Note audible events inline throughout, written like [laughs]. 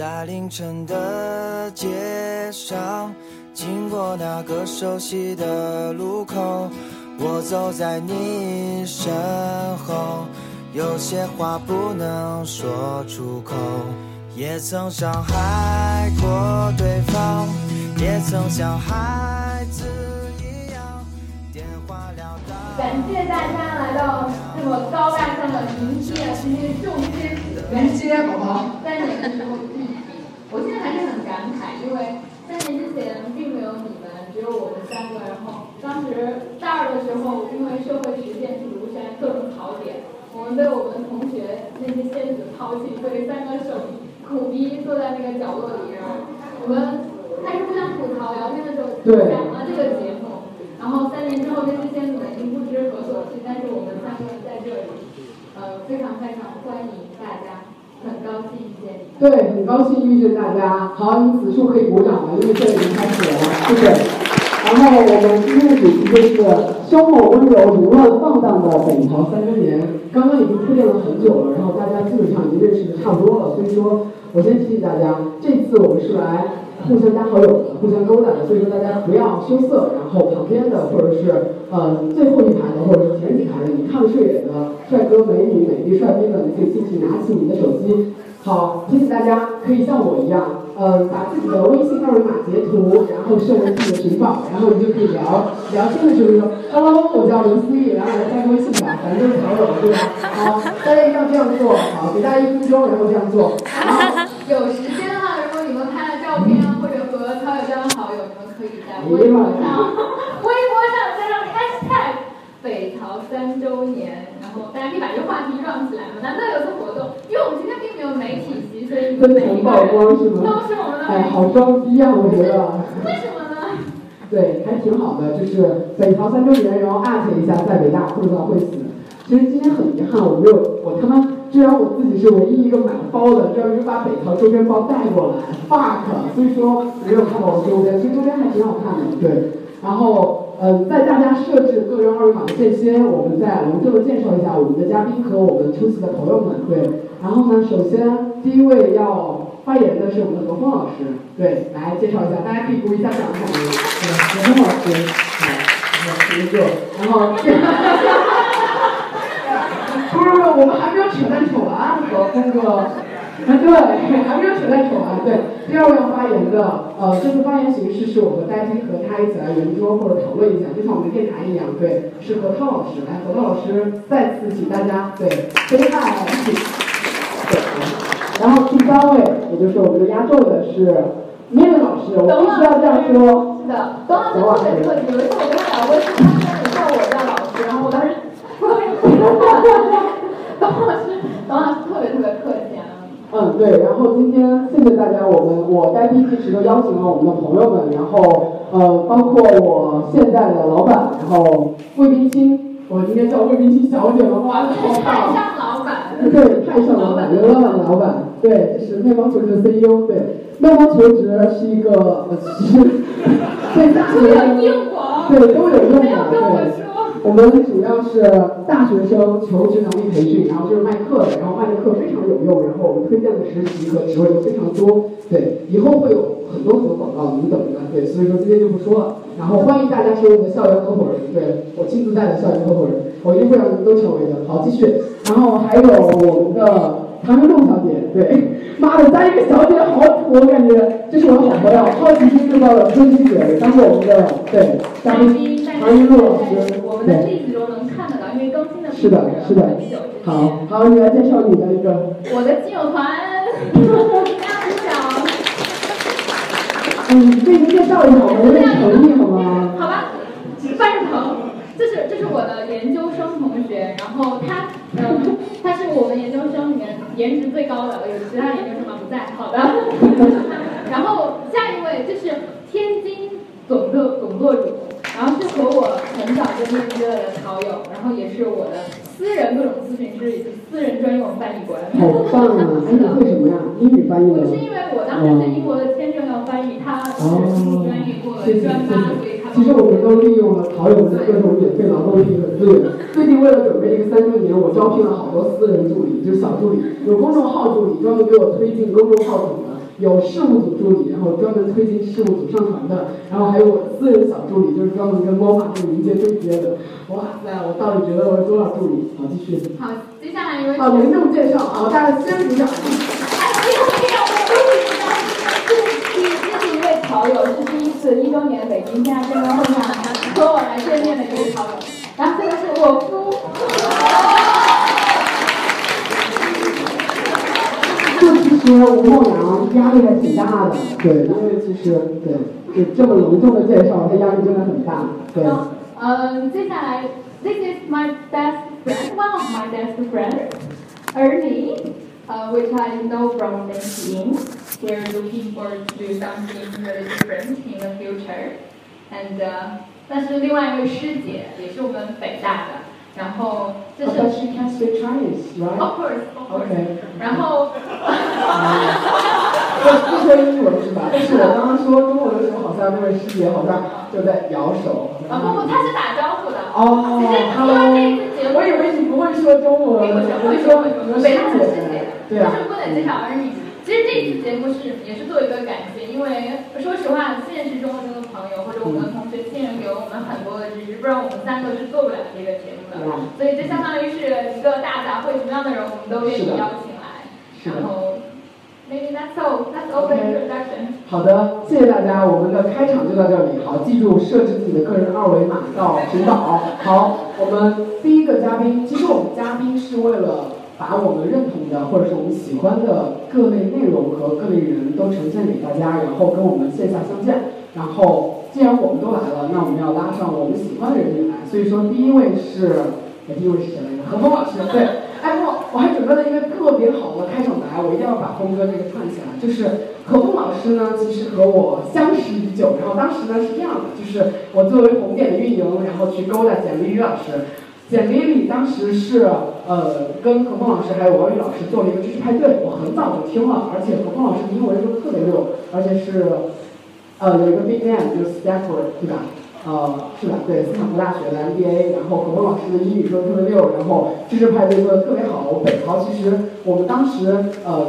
在凌晨的街上，经过那个熟悉的路口，我走在你身后，有些话不能说出口，也曾伤害过对方，也曾像孩子一样电话聊到。感谢大家来到这么高大上的迎接今天众仙迎接好不好？三年的时候聚集，我现在还是很感慨，因为三年之前并没有你们，只有我们三个。然后当时大二的时候，因为社会实践去庐山各种考点，我们被我们同学那些仙子抛弃，所以三个手苦逼坐在那个角落里，然后我们开始互相吐槽，聊天的时候讲了这个节目。然后三年之后，那些仙子已经不知何所去，但是我们三个在这里，呃，非常非常欢迎大家，对，很高兴遇见大家。好，你此处可以鼓掌了，因为现在已经开始了，谢谢。然后我们今天的主题就是凶猛、温柔、凌乱、放荡的北朝三周年。刚刚已经铺垫了很久了，然后大家基本上已经认识的差不多了，所以说我先提醒大家，这次我们是来。互相加好友的，互相勾搭的，所以说大家不要羞涩。然后旁边的或者是呃最后一排的或者是前几排的，你看顺眼的帅哥美女、美丽帅哥的，你可以尽情拿起你的手机。好，提醒大家可以像我一样，呃，把自己的微信二维码截图，然后设为自己的群号，然后你就可以聊聊天的时候就说，Hello，我叫刘思义，然后来加微信吧，反正就是好友，对吧？好，大家一定要这样做，好，给大家一分钟，然后这样做。好有时间的话，如果你们拍了照片或者和他有加了好友，你们。可以在微博上，微博上加上 hashtag 北朝三周年，然后大家可以把这个话题转起来嘛。难道有次活动，因为我们今天并没有媒体席，所以真诚曝光是吗？都是我们的。哎，好装逼啊，我觉得。[laughs] 为什么呢？对，还挺好的，就是北朝三周年，然后艾特一下在北大不知道会死。其实今天很遗憾，我没有，我他妈。居然我自己是唯一一个买包的，居然没有把北朝周边包带过来，fuck！所以说没有看到我周边，其实周边还挺好看的，对。然后，嗯，在大家设置个人二维码的间歇，我们再隆重的介绍一下我们的嘉宾和我们出席的朋友们，对。然后呢，首先第一位要发言的是我们的何峰老师，对，来介绍一下，大家可以鼓一下掌，对，何峰老师，好，第一个，然后。不是，我们还没有扯淡扯完，和峰哥，啊对，还没有扯淡扯啊，对。第二位要发言的，呃，这次发言形式是我和戴金和他一起来圆桌或者讨论一下，就像我们电台一样，对，是何涛老师，来，何涛老师再次请大家对，say hi，对。然后第三位，也就是我们的压轴的是面面老师，我必须要这样说。是的，董老师特别客气，有一次我跟他聊过天，他叫我叫老师，然后我当时。董老师，董老师特别 [laughs] 特别客气啊。嗯，对，然后今天谢谢大家，我们我该 B 其实都邀请了我们的朋友们，然后呃，包括我现在的老板，然后魏冰清，我今天叫魏冰清小姐了，哇，好棒！太上老板。对，太上老板，刘老板的老板，对，这是面包求职 CEO，对，面包求职是一个呃，其实对大学对都有用的，对。我们主要是大学生求职能力培训，然后就是卖课的，然后卖的课非常有用，然后我们推荐的实习和职位都非常多。对，以后会有很多很多广告，你们等着。对，所以说今天就不说了。然后欢迎大家成为我们的校园合伙人，对我亲自带的校园合伙人，我一定会让你们都成为的。好，继续。然后还有我们的唐云露小姐，对，妈的，加一个小姐好土，我感觉这是我的好朋友，好奇心制造的春熙姐，当我们的对嘉宾。唐一露老师，我们的例子中能看得到，因为更新的是的，是的。好，好，你来介绍你的一个。我的亲友团。嗯，可以介绍一下我们的诚意好吗？好吧，范志鹏，这是这是我的研究生同学，然后他，嗯，他是我们研究生里面颜值最高的，有其他研究生吗？不在，好的。[laughs] 然后下一位就是天津总舵总舵主。然后是和我很早就链接了的好友，然后也是我的私人各种咨询师以及私人专用翻译官。好棒啊！哎，你会什么呀？英语翻译不。是因为我当时是英国的签证要翻译，他是专业过专八，所以他。其实我们都利用了好友们的各种免费劳动力和资源。最近为了准备这个三周年，我招聘了好多私人助理，就是小助理，有公众号助理专门给我推进公众号怎么。有事务组助理，然后专门推进事务组上传的，然后还有我私人小助理，就是专门跟猫马这个云接对接的。哇塞，我到底觉得我有多少助理？好，继续。好，接下来一位。好，隆重介绍，好，大家先鼓掌。第一位草友是第一是一周年北京现在见面会上和我来见面的一位草友，然后这个是我夫。就其实吴梦阳压力还挺大的，对，因为其实对，就这么隆重的介绍，他压力真的很大，对。嗯，接下来，This is my best friend, one of my best friends, Ernie, uh, which I know from LinkedIn. We're looking forward to do something really different in the future. And, uh, 但是另外一位师姐也是我们北大的。然后这是。But she can speak Chinese, right? Of course, of course. Okay. 然后。不不说英文是吧？但是我刚刚说中文的时候，好像那位师姐好像就在摇手。啊不不，他是打招呼的。哦，Hello。我以为你不会说中文，我会说北大的师姐。对啊。但是不能介绍而已。 其实这次节目是也是做一个感谢，因为说实话，现实中的那个朋友或者我们的同学亲人给我们很多的支持，不然我们三个是做不了这个节目的。所以这相当于是一个大杂烩，什么样的人我们都愿意邀请来。然后，maybe that's all. That's all the introduction. 好的，谢谢大家，我们的开场就到这里。好，记住设置自己的个人二维码到频道。好，我们第一个嘉宾，其实我们嘉宾是为了。把我们认同的或者是我们喜欢的各类内容和各类人都呈现给大家，然后跟我们线下相见。然后既然我们都来了，那我们要拉上我们喜欢的人也来。所以说第一位是，第一位是谁来着？何峰老师。对，哎不，我还准备了一个特别好的开场白，我一定要把峰哥这个串起来。就是何峰老师呢，其实和我相识已久。然后当时呢是这样的，就是我作为红点的运营，然后去勾搭简历于老师。简历里当时是呃跟何峰老师还有王宇老师做了一个知识派对，我很早就听了，而且何峰老师英文说的特别溜，而且是呃有一个 big name 就是 Stanford 对吧？呃是的，对斯坦福大学的 MBA，然后何峰老师的英语说的特别溜，然后知识派对做的特别好。北淘其实我们当时呃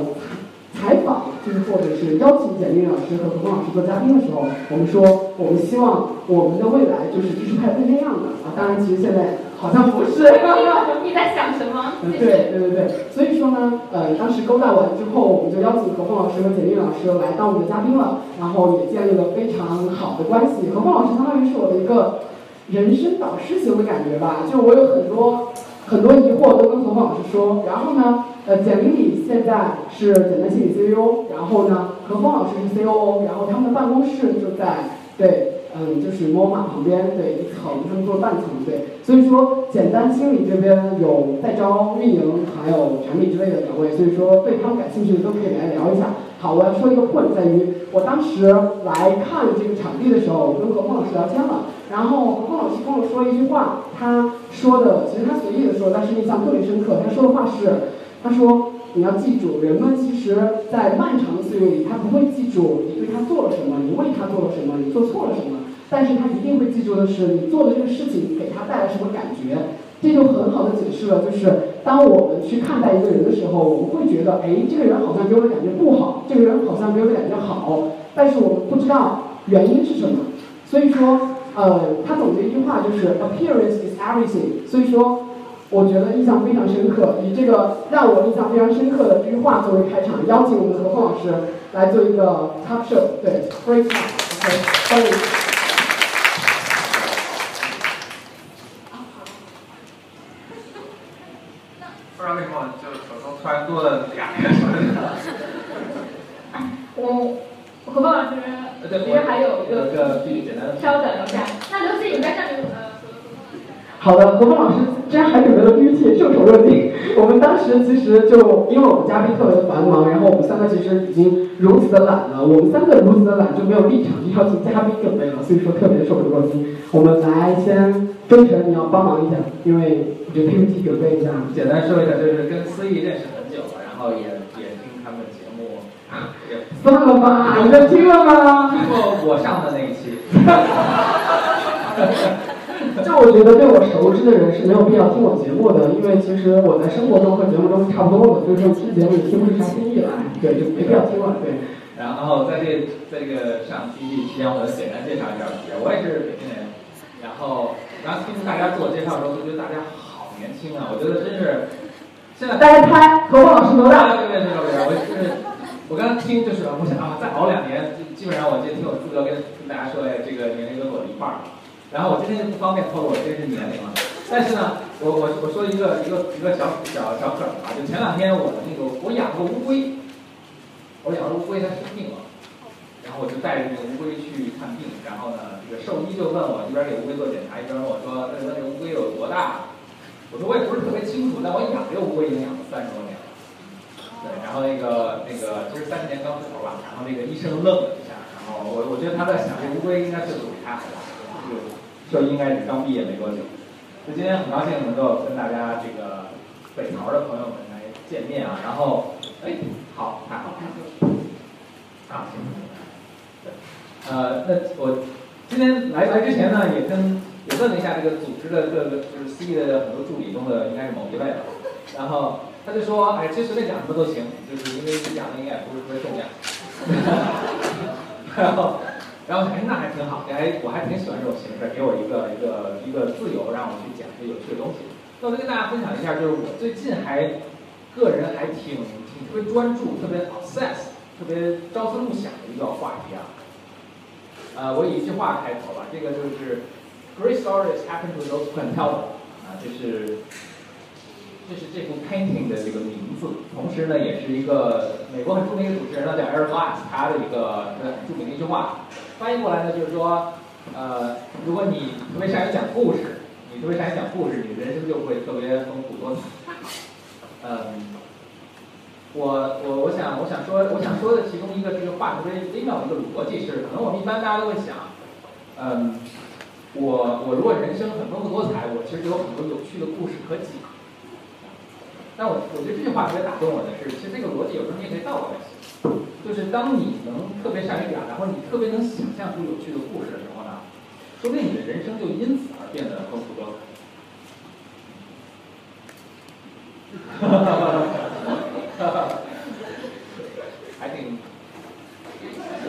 采访就是或者是邀请简历老师和何峰老师做嘉宾的时候，我们说我们希望我们的未来就是知识派对那样的啊，当然其实现在。好像不是，[laughs] 你在想什么？对对对对，所以说呢，呃，当时勾搭完之后，我们就邀请何峰老师和简历老师来当我们的嘉宾了，然后也建立了非常好的关系。何峰老师相当于是我的一个人生导师型的感觉吧，就我有很多很多疑惑都跟何峰老师说。然后呢，呃，简历里现在是简单心理 CEO，然后呢，何峰老师是 COO，然后他们的办公室就在对。嗯，就是 MoMA 旁边对一层，他们做半层对，所以说简单清理这边有在招运营，还有产品之类的岗位，所以说对他们感兴趣的都可以来聊一下。好，我要说一个 point 在于，我当时来看这个场地的时候，我跟何峰老师聊天了，然后何峰老师跟我说一句话，他说的其实他随意的说，但是印象特别深刻。他说的话是，他说。你要记住，人们其实，在漫长的岁月里，他不会记住你对他做了什么，你为他做了什么，你做错了什么，但是他一定会记住的是你做的这个事情给他带来什么感觉。这就很好的解释了，就是当我们去看待一个人的时候，我们会觉得，哎，这个人好像给我的感觉不好，这个人好像给我的感觉好，但是我们不知道原因是什么。所以说，呃，他总结一句话就是 appearance is everything。所以说。我觉得印象非常深刻，以这个让我印象非常深刻的这句话作为开场，邀请我们的何峰老师来做一个 talk show，对，great talk，OK，欢迎。不知道为什么就手中突然多了两个什么我何峰老师，其实还有一个，稍等一下，那刘思颖在这里呃。好的，何峰老师居然还准备了 PPT，受宠若惊。我们当时其实就因为我们嘉宾特别的繁忙，然后我们三个其实已经如此的懒了，我们三个如此的懒就没有立场去邀请嘉宾准备了，所以说特别受宠若惊。我们来先，周晨你要帮忙一下，因为我觉得 PPT 准备一下。简单说一下，就是跟思义认识很久了，然后也也听他们的节目，算了吧，你们听了吗？听过我上的那一期。[laughs] 就我觉得对我熟知的人是没有必要听我节目的，因为其实我在生活中和节目中是差不多的，所以说听节目也听不出啥新意来，对，就没必要听了，对。然后在这在这个上 PPT 期间，我简单介绍一下自己。我也是北京人，然后然后听大家自我介绍的时候，就觉得大家好年轻啊！我觉得真是现在大家猜何峰老师多大？对对对对对，[laughs] 我就是我刚刚听就是我想啊，再熬两年，基本上我就挺有资格跟跟大家说，哎，这个年龄跟我一半儿。然后我今天就不方便透露我真实年龄了，但是呢，我我我说一个一个一个小小小梗啊，就前两天我那个我养个乌龟，我养的乌龟它生病了，然后我就带着那个乌龟去看病，然后呢，这个兽医就问我一边给乌龟做检查，一边问我说，那那这乌龟有多大？我说我也不是特别清楚，但我养这个乌龟已经养了三十多年了。对，然后那个那个其实三十年刚出头吧，然后那个医生愣了一下，然后我我觉得他在想，这乌龟应该岁数比他还大，就应该是刚毕业没多久。就今天很高兴能够跟大家这个北桃的朋友们来见面啊，然后哎，好，太好，啊，行，呃，那我今天来来之前呢，也跟也问了一下这个组织的各个就是 C 的很多助理中的应该是某一位，然后他就说，哎，其实随便讲什么都行，就是因为你讲的应该也不是特别重要，[laughs] 然后。然后哎，那还挺好，哎，我还挺喜欢这种形式，给我一个一个一个自由，让我去讲一些有趣的东西。那我就跟大家分享一下，就是我最近还个人还挺挺特别专注、特别 obsess、特别朝思暮想的一个话题啊。呃，我以一句话开头吧，这个就是 Great stories happen to those who can tell them 啊，这是这是这部 painting 的这个名字，同时呢，也是一个美国很著名的主持人呢，叫 Eric Glass，他的一个很著名的一句话。翻译过来呢，就是说，呃，如果你特别善于讲故事，你特别善于讲故事，你的人生就会特别丰富多彩。嗯，我我我想我想说我想说的其中一个这个话特别微妙的一个逻辑是，可能我们一般大家都会想，嗯，我我如果人生很丰富多彩，我其实有很多有趣的故事可讲。但我我觉得这句话特别打动我的是，其实这个逻辑有时候你也可以倒过来写。就是当你能特别善于表达，或者你特别能想象出有趣的故事的时候呢，说不定你的人生就因此而变得丰富多彩。哈哈哈哈哈！还挺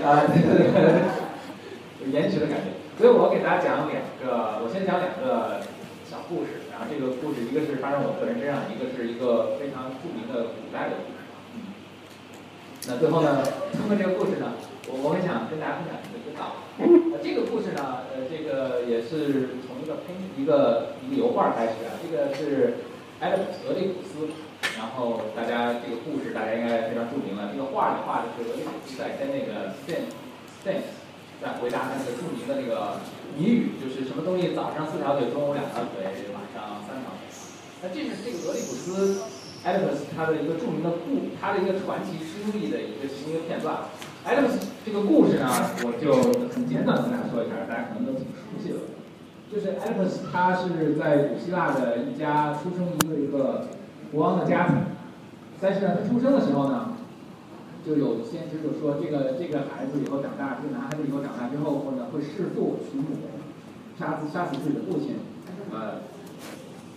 啊，有延迟的感觉。所以我给大家讲两个，我先讲两个小故事。然后这个故事，一个是发生我个人身上，一个是一个非常著名的古代的故事。嗯那最后呢，通过这个故事呢，我我很想跟大家分享一个知道，呃，这个故事呢，呃，这个也是从一个喷一个一个油画开始啊，这个是埃德普俄狄浦斯，然后大家这个故事大家应该非常著名了，这个画里画的是俄里普斯在跟那个 Sphinx Sphinx 在回答他那个著名的那个谜语，就是什么东西早上四条腿，中午两条腿，晚上三条。那这是这个俄狄浦斯。Oedipus 他的一个著名的故，他的一个传奇经历的一个其中一个片段。Oedipus 这个故事呢，我就很简短跟大家说一下，大家可能都挺熟悉的。就是 Oedipus 他是在古希腊的一家出生一个一个国王的家庭，但是呢，他出生的时候呢，就有先知就说，这个这个孩子以后长大，这个男孩子以后长大之后，或者会弑父娶母，杀死杀死自己的父亲，呃。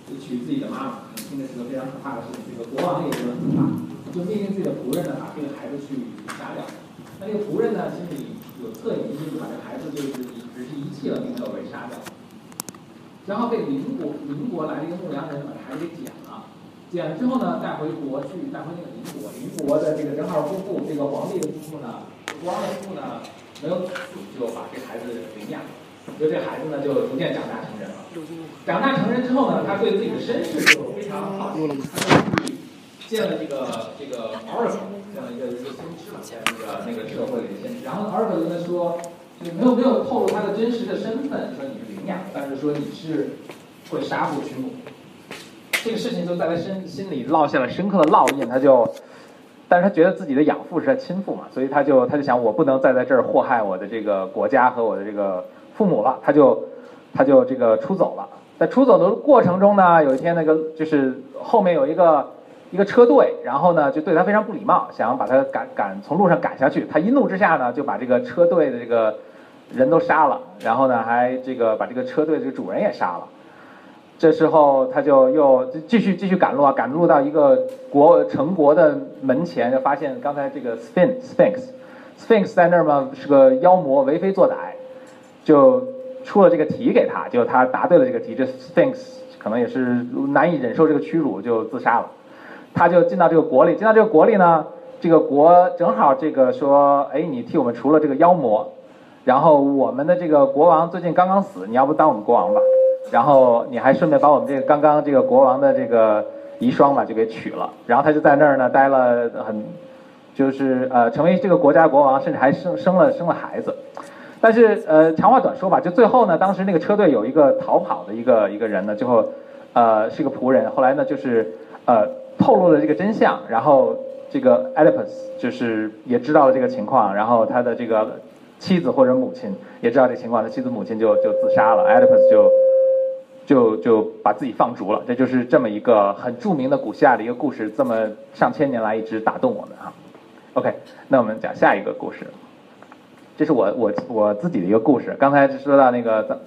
就娶自己的妈妈，听着是个非常可怕的事情。这个国王也觉得很怕，就命令自己的仆人呢，把这个孩子去杀掉。那这个仆人呢，心里有恻隐之心，就把这孩子就是只是遗弃了，并没有被杀掉。然后被邻国邻国来的一个牧羊人把这孩子给捡了，捡了之后呢，带回国去，带回那个邻国。邻国的这个正好夫妇，这个皇帝的夫妇呢，国王的夫妇呢，没有死，就把这孩子领养了。就这孩子呢，就逐渐长大成人了。长大成人之后呢，他对自己的身世就非常好奇，他就去见了这个这个 Oracle，这样一个一个先知嘛，在那个那个社会里的先知。然后 Oracle 跟他说，就没有没有透露他的真实的身份，说你是领养，但是说你是会杀父娶母。这个事情就在他身心里烙下了深刻的烙印，他就，但是他觉得自己的养父是他亲父嘛，所以他就他就想，我不能再在这儿祸害我的这个国家和我的这个。父母了，他就，他就这个出走了。在出走的过程中呢，有一天那个就是后面有一个一个车队，然后呢就对他非常不礼貌，想要把他赶赶从路上赶下去。他一怒之下呢，就把这个车队的这个人都杀了，然后呢还这个把这个车队这个主人也杀了。这时候他就又继续继续赶路啊，赶路到一个国城国的门前，就发现刚才这个 Sphinx Sphinx Sphinx 在那儿嘛是个妖魔，为非作歹，就出了这个题给他，就他答对了这个题，这 Sphinx 可能也是难以忍受这个屈辱，就自杀了。他就进到这个国里，进到这个国里呢，这个国正好这个说，哎，你替我们除了这个妖魔，然后我们的这个国王最近刚刚死，你要不当我们国王吧？然后你还顺便把我们这个刚刚这个国王的这个遗孀吧就给娶了，然后他就在那儿呢待了很，就是呃成为这个国家国王，甚至还生生了生了孩子。但是呃长话短说吧，就最后呢，当时那个车队有一个逃跑的一个一个人呢，最后呃是个仆人，后来呢就是呃。透露了这个真相，然后这个 Oedipus 就是也知道了这个情况，然后他的这个妻子或者母亲也知道这情况，他妻子母亲就就自杀了，Oedipus 就就就把自己放逐了，这就是这么一个很著名的古希腊的一个故事，这么上千年来一直打动我们哈。OK，那我们讲下一个故事，这是我我我自己的一个故事，刚才说到那个。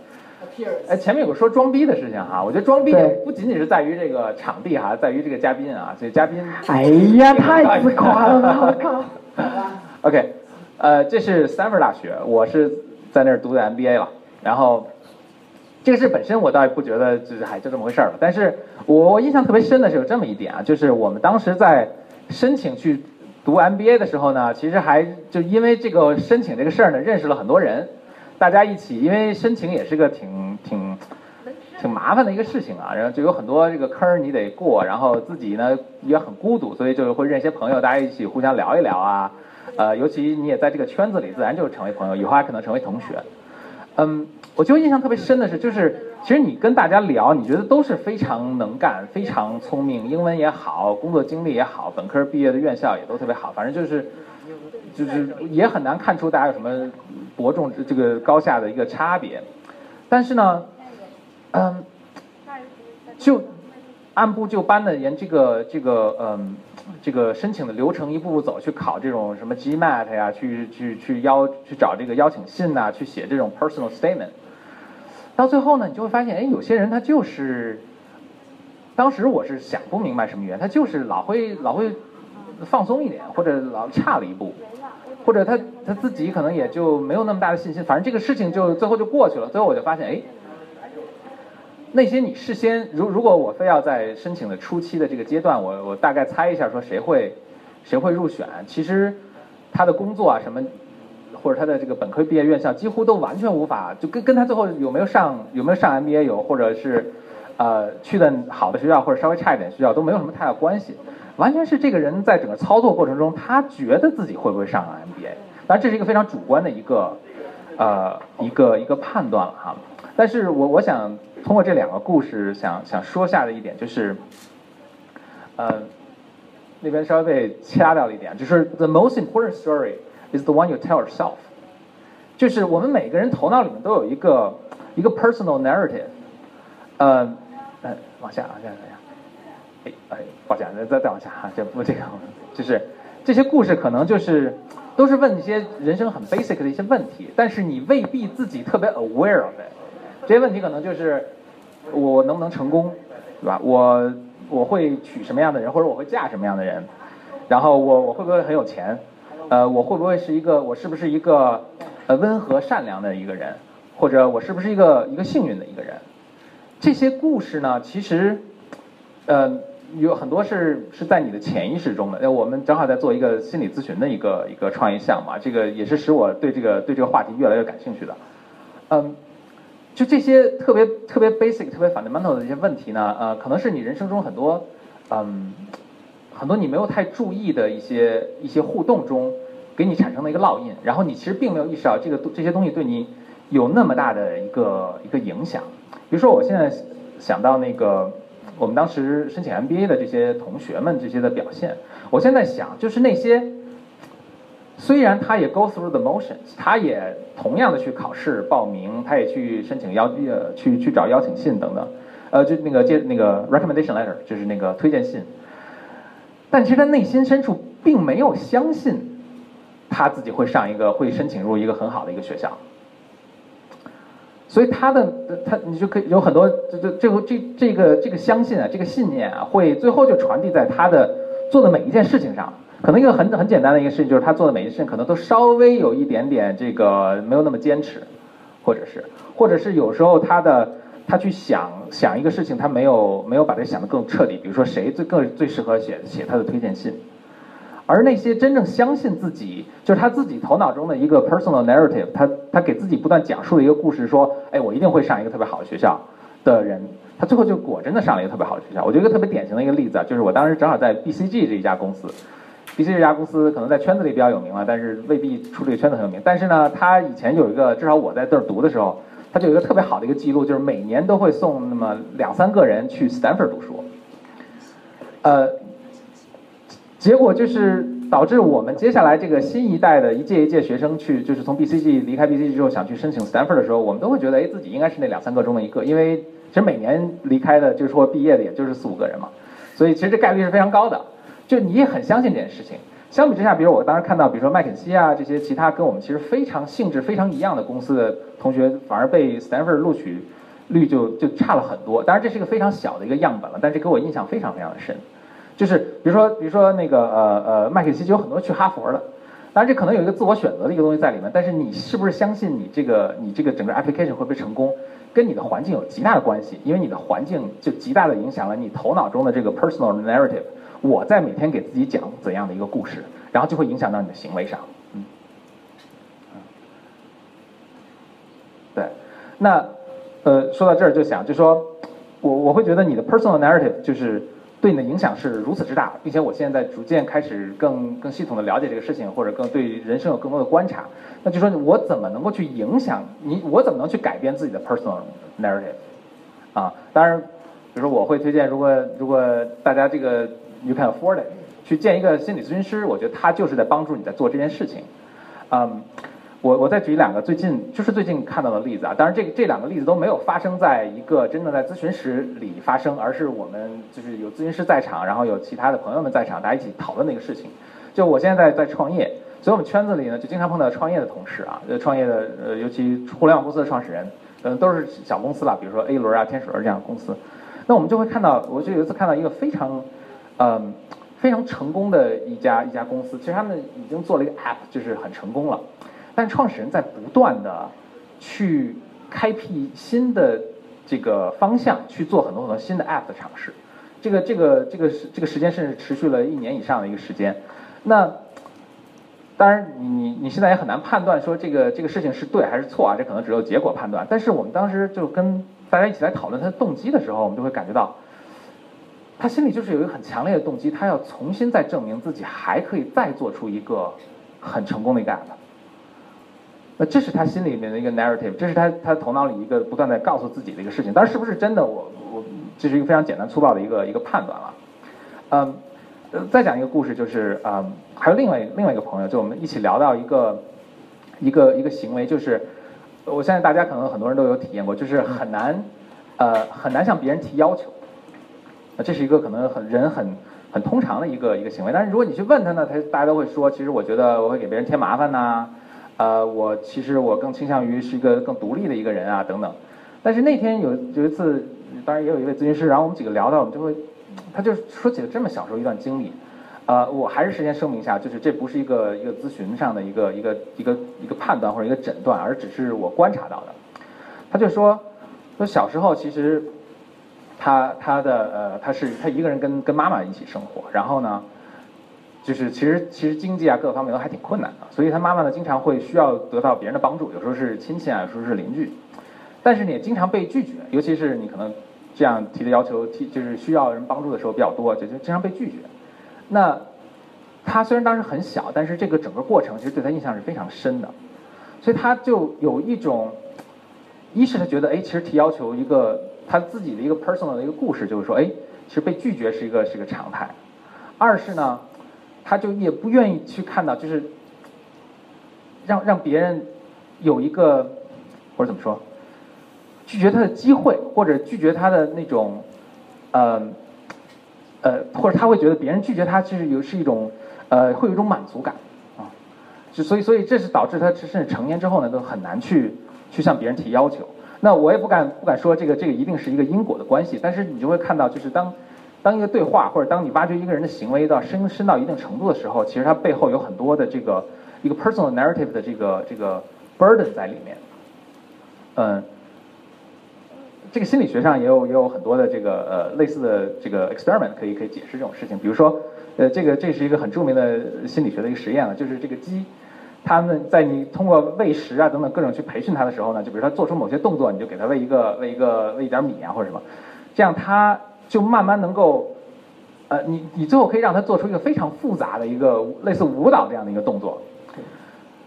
哎，前面有个说装逼的事情哈，我觉得装逼不仅仅是在于这个场地哈，在于这个嘉宾啊，所以嘉宾。哎呀，太自夸了，我靠！[laughs] OK，呃，这是斯坦福大学，我是在那儿读的 MBA 了。然后，这个事本身我倒也不觉得就是还就这么回事儿了。但是我印象特别深的是有这么一点啊，就是我们当时在申请去读 MBA 的时候呢，其实还就因为这个申请这个事儿呢，认识了很多人。大家一起，因为申请也是个挺挺挺麻烦的一个事情啊，然后就有很多这个坑你得过，然后自己呢也很孤独，所以就会认些朋友，大家一起互相聊一聊啊，呃，尤其你也在这个圈子里，自然就成为朋友，以后还可能成为同学。嗯，我就印象特别深的是，就是其实你跟大家聊，你觉得都是非常能干、非常聪明，英文也好，工作经历也好，本科毕业的院校也都特别好，反正就是。就是也很难看出大家有什么伯仲这个高下的一个差别，但是呢，嗯，就按部就班的沿这个这个嗯这个申请的流程一步步走，去考这种什么 GMAT 呀，去去去邀去找这个邀请信呐，去写这种 personal statement，到最后呢，你就会发现，哎，有些人他就是，当时我是想不明白什么原因，他就是老会老会放松一点，或者老差了一步。或者他他自己可能也就没有那么大的信心，反正这个事情就最后就过去了。最后我就发现，哎，那些你事先如如果我非要在申请的初期的这个阶段，我我大概猜一下说谁会谁会入选，其实他的工作啊什么，或者他的这个本科毕业院校几乎都完全无法就跟跟他最后有没有上有没有上 MBA 有，或者是呃去的好的学校或者稍微差一点学校都没有什么太大关系。完全是这个人在整个操作过程中，他觉得自己会不会上 MBA，当然这是一个非常主观的一个，呃，一个一个判断了哈。但是我我想通过这两个故事，想想说下的一点就是，呃，那边稍微被掐掉了一点，就是 the most important story is the one you tell yourself，就是我们每个人头脑里面都有一个一个 personal narrative，呃，呃，往下往下往下。哎哎，抱歉，再再再往下哈，这不这个，就是这些故事可能就是都是问一些人生很 basic 的一些问题，但是你未必自己特别 aware of it。这些问题可能就是我能不能成功，对吧？我我会娶什么样的人，或者我会嫁什么样的人？然后我我会不会很有钱？呃，我会不会是一个我是不是一个呃温和善良的一个人？或者我是不是一个一个幸运的一个人？这些故事呢，其实，呃。有很多是是在你的潜意识中的。那我们正好在做一个心理咨询的一个一个创业项目，这个也是使我对这个对这个话题越来越感兴趣的。嗯，就这些特别特别 basic、特别 fundamental 的一些问题呢，呃，可能是你人生中很多嗯很多你没有太注意的一些一些互动中给你产生的一个烙印，然后你其实并没有意识到这个这些东西对你有那么大的一个一个影响。比如说，我现在想到那个。我们当时申请 MBA 的这些同学们这些的表现，我现在想，就是那些虽然他也 go through the motions，他也同样的去考试报名，他也去申请邀呃去去找邀请信等等，呃就那个接那个 recommendation letter 就是那个推荐信，但其实他内心深处并没有相信他自己会上一个会申请入一个很好的一个学校。所以他的他你就可以有很多这这这个这这个这个相信啊，这个信念啊，会最后就传递在他的做的每一件事情上。可能一个很很简单的一个事情，就是他做的每一件事情可能都稍微有一点点这个没有那么坚持，或者是，或者是有时候他的他去想想一个事情，他没有没有把它想得更彻底。比如说谁最更最适合写写他的推荐信，而那些真正相信自己，就是他自己头脑中的一个 personal narrative，他他给自己不断讲述的一个故事，说，哎，我一定会上一个特别好的学校的人，他最后就果真的上了一个特别好的学校。我觉得一个特别典型的一个例子啊，就是我当时正好在 BCG 这一家公司。BC 这家公司可能在圈子里比较有名了，但是未必出这个圈子很有名。但是呢，他以前有一个，至少我在这儿读的时候，他就有一个特别好的一个记录，就是每年都会送那么两三个人去 Stanford 读书。呃，结果就是导致我们接下来这个新一代的一届一届学生去，就是从 BCG 离开 BCG 之后想去申请 Stanford 的时候，我们都会觉得，哎，自己应该是那两三个中的一个，因为其实每年离开的，就是说毕业的，也就是四五个人嘛，所以其实这概率是非常高的。就你也很相信这件事情。相比之下，比如我当时看到，比如说麦肯锡啊这些其他跟我们其实非常性质非常一样的公司的同学，反而被 Stanford 录取率就就差了很多。当然这是一个非常小的一个样本了，但是给我印象非常非常的深。就是比如说比如说那个呃呃麦肯锡就有很多去哈佛的，当然这可能有一个自我选择的一个东西在里面。但是你是不是相信你这个你这个整个 application 会不会成功，跟你的环境有极大的关系，因为你的环境就极大的影响了你头脑中的这个 personal narrative。我在每天给自己讲怎样的一个故事，然后就会影响到你的行为上，嗯，对，那呃说到这儿就想就说，我我会觉得你的 personal narrative 就是对你的影响是如此之大，并且我现在逐渐开始更更系统的了解这个事情，或者更对人生有更多的观察，那就说我怎么能够去影响你，我怎么能去改变自己的 personal narrative 啊？当然，比如说我会推荐，如果如果大家这个。You can afford it，去见一个心理咨询师，我觉得他就是在帮助你在做这件事情。嗯，我我再举两个最近就是最近看到的例子啊，当然这这两个例子都没有发生在一个真的在咨询室里发生，而是我们就是有咨询师在场，然后有其他的朋友们在场，大家一起讨论那个事情。就我现在在在创业，所以我们圈子里呢就经常碰到创业的同事啊，呃，创业的呃，尤其互联网公司的创始人，嗯，都是小公司了，比如说 A 轮啊、天使轮这样的公司。那我们就会看到，我就有一次看到一个非常。嗯，非常成功的一家一家公司，其实他们已经做了一个 App，就是很成功了。但创始人在不断的去开辟新的这个方向，去做很多很多新的 App 的尝试。这个这个这个是这个时间甚至持续了一年以上的一个时间。那当然，你你你现在也很难判断说这个这个事情是对还是错啊，这可能只有结果判断。但是我们当时就跟大家一起来讨论他的动机的时候，我们就会感觉到。他心里就是有一个很强烈的动机，他要重新再证明自己还可以再做出一个很成功的一个 app。那这是他心里面的一个 narrative，这是他他头脑里一个不断在告诉自己的一个事情。但是是不是真的，我我这是一个非常简单粗暴的一个一个判断了。嗯，再讲一个故事，就是嗯，还有另外另外一个朋友，就我们一起聊到一个一个一个行为，就是我相信大家可能很多人都有体验过，就是很难呃很难向别人提要求。这是一个可能很人很很通常的一个一个行为，但是如果你去问他呢，他大家都会说，其实我觉得我会给别人添麻烦呐，呃，我其实我更倾向于是一个更独立的一个人啊等等。但是那天有有一次，当然也有一位咨询师，然后我们几个聊到，我们就会，他就说起了这么小时候一段经历，呃，我还是事先声明一下，就是这不是一个一个咨询上的一个一个一个一个判断或者一个诊断，而只是我观察到的。他就说，说小时候其实。他他的呃他是他一个人跟跟妈妈一起生活，然后呢，就是其实其实经济啊各方面都还挺困难的，所以他妈妈呢经常会需要得到别人的帮助，有时候是亲戚啊，有时候是邻居，但是呢也经常被拒绝，尤其是你可能这样提的要求提就是需要人帮助的时候比较多，就就经常被拒绝。那他虽然当时很小，但是这个整个过程其实对他印象是非常深的，所以他就有一种，一是他觉得哎其实提要求一个。他自己的一个 personal 的一个故事，就是说，哎，其实被拒绝是一个是个常态。二是呢，他就也不愿意去看到，就是让让别人有一个或者怎么说，拒绝他的机会，或者拒绝他的那种，呃，呃，或者他会觉得别人拒绝他，其实有是一种，呃，会有一种满足感啊。就所以，所以这是导致他甚至成年之后呢，都很难去去向别人提要求。那我也不敢不敢说这个这个一定是一个因果的关系，但是你就会看到，就是当当一个对话或者当你挖掘一个人的行为到深深到一定程度的时候，其实它背后有很多的这个一个 personal narrative 的这个这个 burden 在里面。嗯，这个心理学上也有也有很多的这个呃类似的这个 experiment 可以可以解释这种事情。比如说，呃，这个这是一个很著名的心理学的一个实验了，就是这个鸡，他们在你通过喂食啊等等各种去培训它的时候呢，就比如它做出某些动作，你就给它喂一个喂一个喂一点米啊或者什么，这样它就慢慢能够，呃，你你最后可以让它做出一个非常复杂的一个类似舞蹈这样的一个动作。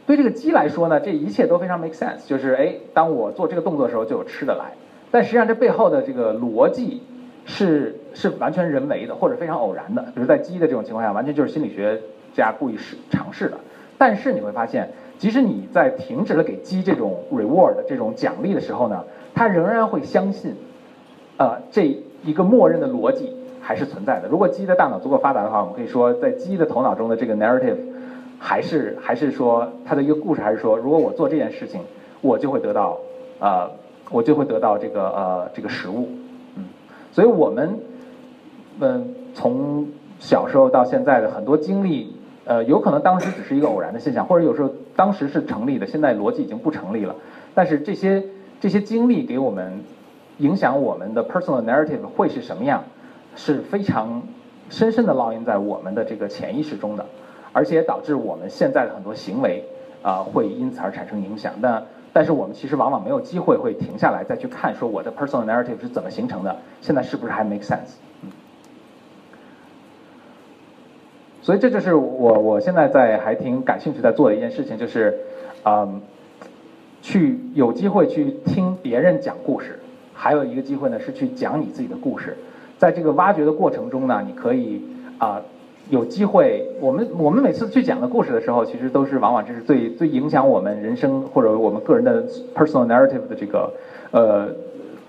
对这个鸡来说呢，这一切都非常 make sense，就是哎，当我做这个动作的时候就有吃的来。但实际上这背后的这个逻辑是是完全人为的或者非常偶然的，比如在鸡的这种情况下，完全就是心理学家故意试尝试的。但是你会发现，即使你在停止了给鸡这种 reward 这种奖励的时候呢，它仍然会相信，呃，这一个默认的逻辑还是存在的。如果鸡的大脑足够发达的话，我们可以说，在鸡的头脑中的这个 narrative。还是还是说它的一个故事，还是说如果我做这件事情，我就会得到呃，我就会得到这个呃这个食物，嗯，所以我们嗯从小时候到现在的很多经历，呃，有可能当时只是一个偶然的现象，或者有时候当时是成立的，现在逻辑已经不成立了。但是这些这些经历给我们影响我们的 personal narrative 会是什么样，是非常深深的烙印在我们的这个潜意识中的。而且导致我们现在的很多行为啊，会因此而产生影响。但但是我们其实往往没有机会会停下来再去看，说我的 personal narrative 是怎么形成的，现在是不是还 make sense？嗯。所以这就是我我现在在还挺感兴趣在做的一件事情，就是嗯，去有机会去听别人讲故事，还有一个机会呢是去讲你自己的故事。在这个挖掘的过程中呢，你可以啊。有机会，我们我们每次去讲的故事的时候，其实都是往往这是最最影响我们人生或者我们个人的 personal narrative 的这个呃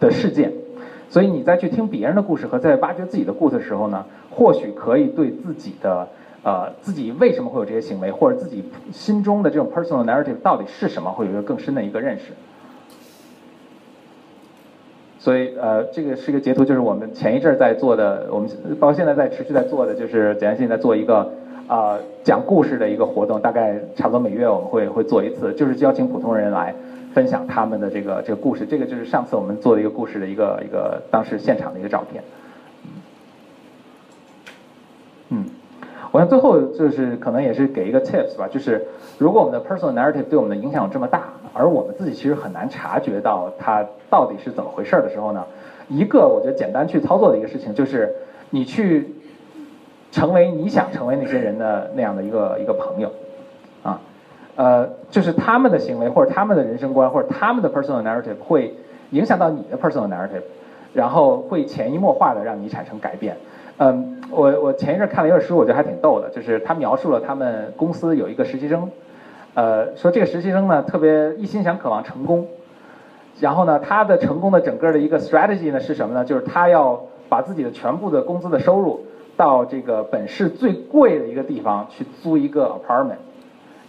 的事件。所以你在去听别人的故事和在挖掘自己的故事的时候呢，或许可以对自己的呃自己为什么会有这些行为，或者自己心中的这种 personal narrative 到底是什么，会有一个更深的一个认识。所以，呃，这个是一个截图，就是我们前一阵在做的，我们包括现在在持续在做的，就是简单现在做一个，啊，讲故事的一个活动，大概差不多每月我们会会做一次，就是邀请普通人来分享他们的这个这个故事。这个就是上次我们做的一个故事的一个一个当时现场的一个照片。嗯，我想最后就是可能也是给一个 tips 吧，就是如果我们的 personal narrative 对我们的影响有这么大。而我们自己其实很难察觉到它到底是怎么回事的时候呢，一个我觉得简单去操作的一个事情就是，你去成为你想成为那些人的那样的一个一个朋友，呃，就是他们的行为或者他们的人生观或者他们的 personal narrative 会影响到你的 personal narrative，然后会潜移默化的让你产生改变。嗯，我我前一阵看了一本书，我觉得还挺逗的，就是他描述了他们公司有一个实习生。呃，说这个实习生呢，特别一心想渴望成功，然后呢，他的成功的整个的一个 strategy 呢是什么呢？就是他要把自己的全部的工资的收入到这个本市最贵的一个地方去租一个 apartment，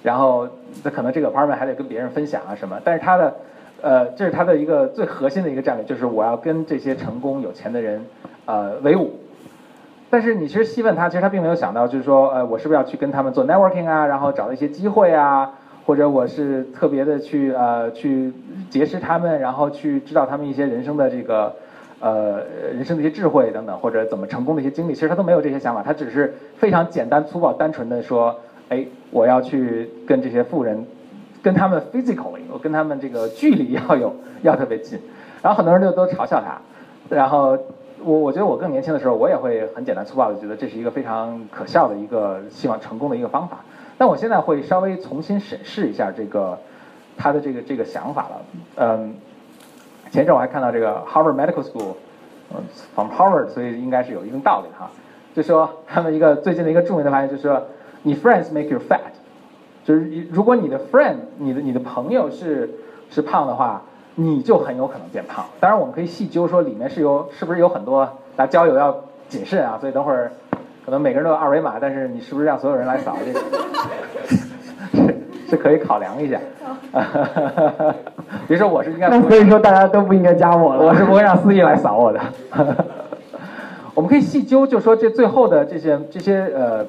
然后那可能这个 apartment 还得跟别人分享啊什么，但是他的呃，这是他的一个最核心的一个战略，就是我要跟这些成功有钱的人呃为伍。但是你其实细问他，其实他并没有想到，就是说，呃，我是不是要去跟他们做 networking 啊，然后找到一些机会啊，或者我是特别的去呃去结识他们，然后去知道他们一些人生的这个呃人生的一些智慧等等，或者怎么成功的一些经历，其实他都没有这些想法，他只是非常简单粗暴单纯的说，哎，我要去跟这些富人，跟他们 physically，我跟他们这个距离要有 [laughs] 要特别近，然后很多人就都嘲笑他，然后。我我觉得我更年轻的时候，我也会很简单粗暴的觉得这是一个非常可笑的一个希望成功的一个方法。但我现在会稍微重新审视一下这个他的这个这个想法了。嗯，前一阵我还看到这个 Harvard Medical School，嗯，from Harvard，所以应该是有一定道理哈。就说他们一个最近的一个著名的发现，就是说你 friends make you fat，就是如果你的 friend，你的你的朋友是是胖的话。你就很有可能变胖。当然，我们可以细究说里面是有是不是有很多大家交友要谨慎啊。所以等会儿可能每个人都有二维码，但是你是不是让所有人来扫这个，[laughs] 是是可以考量一下。[laughs] 比如说我是应该，那所以说大家都不应该加我了。我是不会让司仪来扫我的。[laughs] 我们可以细究，就说这最后的这些这些呃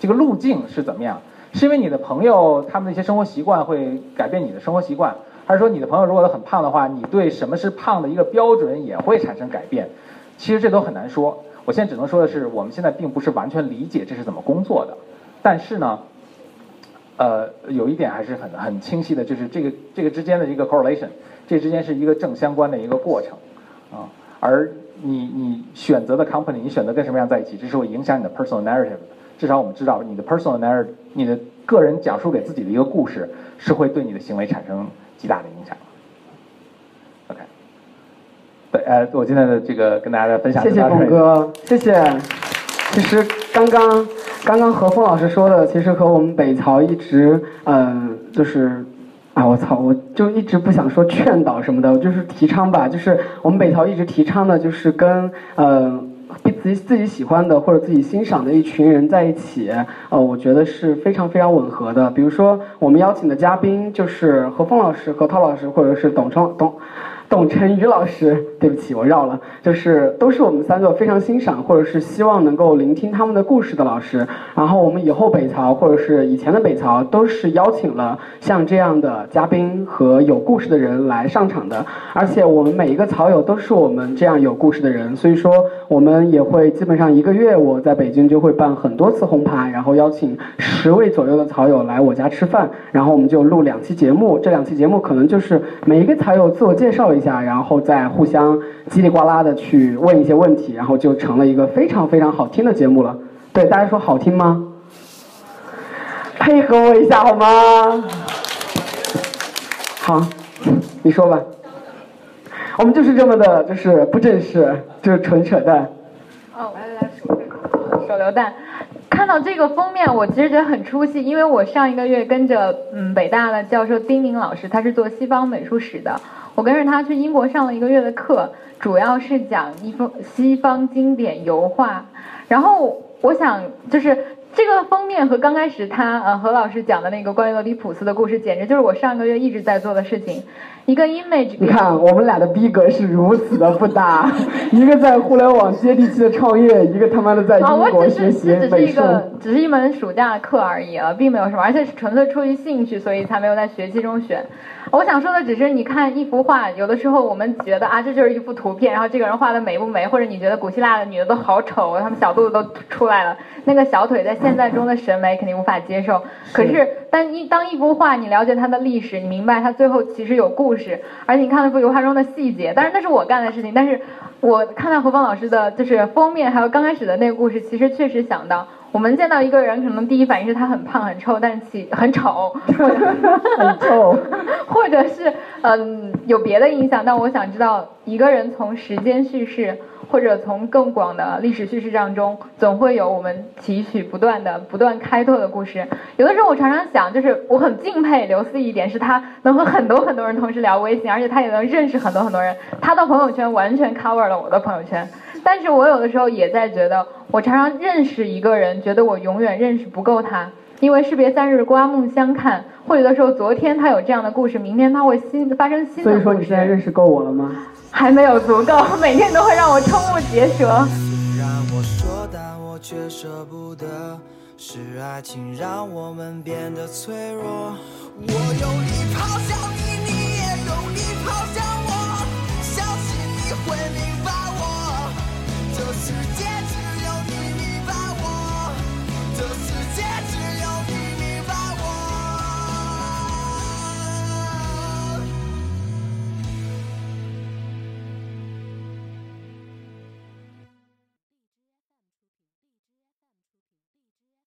这个路径是怎么样？是因为你的朋友他们的一些生活习惯会改变你的生活习惯，还是说你的朋友如果很胖的话，你对什么是胖的一个标准也会产生改变？其实这都很难说。我现在只能说的是，我们现在并不是完全理解这是怎么工作的，但是呢，呃，有一点还是很很清晰的，就是这个这个之间的一个 correlation，这之间是一个正相关的一个过程，啊，而你你选择的 company，你选择跟什么样在一起，这是会影响你的 personal narrative 的。至少我们知道，你的 personal narrative，你的个人讲述给自己的一个故事，是会对你的行为产生极大的影响。OK，对，呃，我今天的这个跟大家的分享，谢谢峰哥，谢谢。其实刚刚刚刚何峰老师说的，其实和我们北曹一直，嗯，就是，啊，我操，我就一直不想说劝导什么的，我就是提倡吧，就是我们北曹一直提倡的，就是跟，嗯。自己自己喜欢的或者自己欣赏的一群人在一起，呃，我觉得是非常非常吻合的。比如说，我们邀请的嘉宾就是何峰老师、何涛老师，或者是董成董。董晨宇老师，对不起，我绕了，就是都是我们三个非常欣赏或者是希望能够聆听他们的故事的老师。然后我们以后北曹或者是以前的北曹都是邀请了像这样的嘉宾和有故事的人来上场的。而且我们每一个曹友都是我们这样有故事的人，所以说我们也会基本上一个月我在北京就会办很多次红牌，然后邀请十位左右的曹友来我家吃饭，然后我们就录两期节目。这两期节目可能就是每一个曹友自我介绍一。下，然后再互相叽里呱啦的去问一些问题，然后就成了一个非常非常好听的节目了。对，大家说好听吗？配合我一下好吗？好，你说吧。我们就是这么的，就是不正式，就是纯扯淡。哦，来来来，手榴弹。看到这个封面，我其实觉得很出戏，因为我上一个月跟着嗯北大的教授丁宁老师，他是做西方美术史的。我跟着他去英国上了一个月的课，主要是讲一方西方经典油画。然后我想，就是这个封面和刚开始他呃何老师讲的那个关于俄狄浦斯的故事，简直就是我上个月一直在做的事情。一个 image，你看我们俩的逼格是如此的不搭，一个在互联网接地气的创业，一个他妈的在英国学习美术。只是一个，只是一门暑假课而已了，并没有什么，而且是纯粹出于兴趣，所以才没有在学期中选。我想说的只是，你看一幅画，有的时候我们觉得啊，这就是一幅图片，然后这个人画的美不美，或者你觉得古希腊的女的都好丑，她们小肚子都出来了，那个小腿在现在中的审美肯定无法接受。[laughs] 可是，但一当一幅画，你了解它的历史，你明白它最后其实有故事，而且你看那幅油画中的细节，当然那是我干的事情，但是我看到何芳老师的就是封面，还有刚开始的那个故事，其实确实想到。我们见到一个人，可能第一反应是他很胖很臭，但是其 [laughs] 很丑，很臭，[laughs] 或者是嗯有别的印象。但我想知道，一个人从时间叙事，或者从更广的历史叙事当中，总会有我们提取不断的、不断开拓的故事。有的时候我常常想，就是我很敬佩刘思一点，是他能和很多很多人同时聊微信，而且他也能认识很多很多人。他的朋友圈完全 cover 了我的朋友圈。但是我有的时候也在觉得，我常常认识一个人，觉得我永远认识不够他，因为士别三日，刮目相看。或有的时候，昨天他有这样的故事，明天他会新发生新的。所以说，你现在认识够我了吗？还没有足够，每天都会让我瞠目结舌。虽然我说，但我却舍不得。是爱情让我们变得脆弱。我用力抛下你，你也用力抛下我。相信你会明白我。这世界。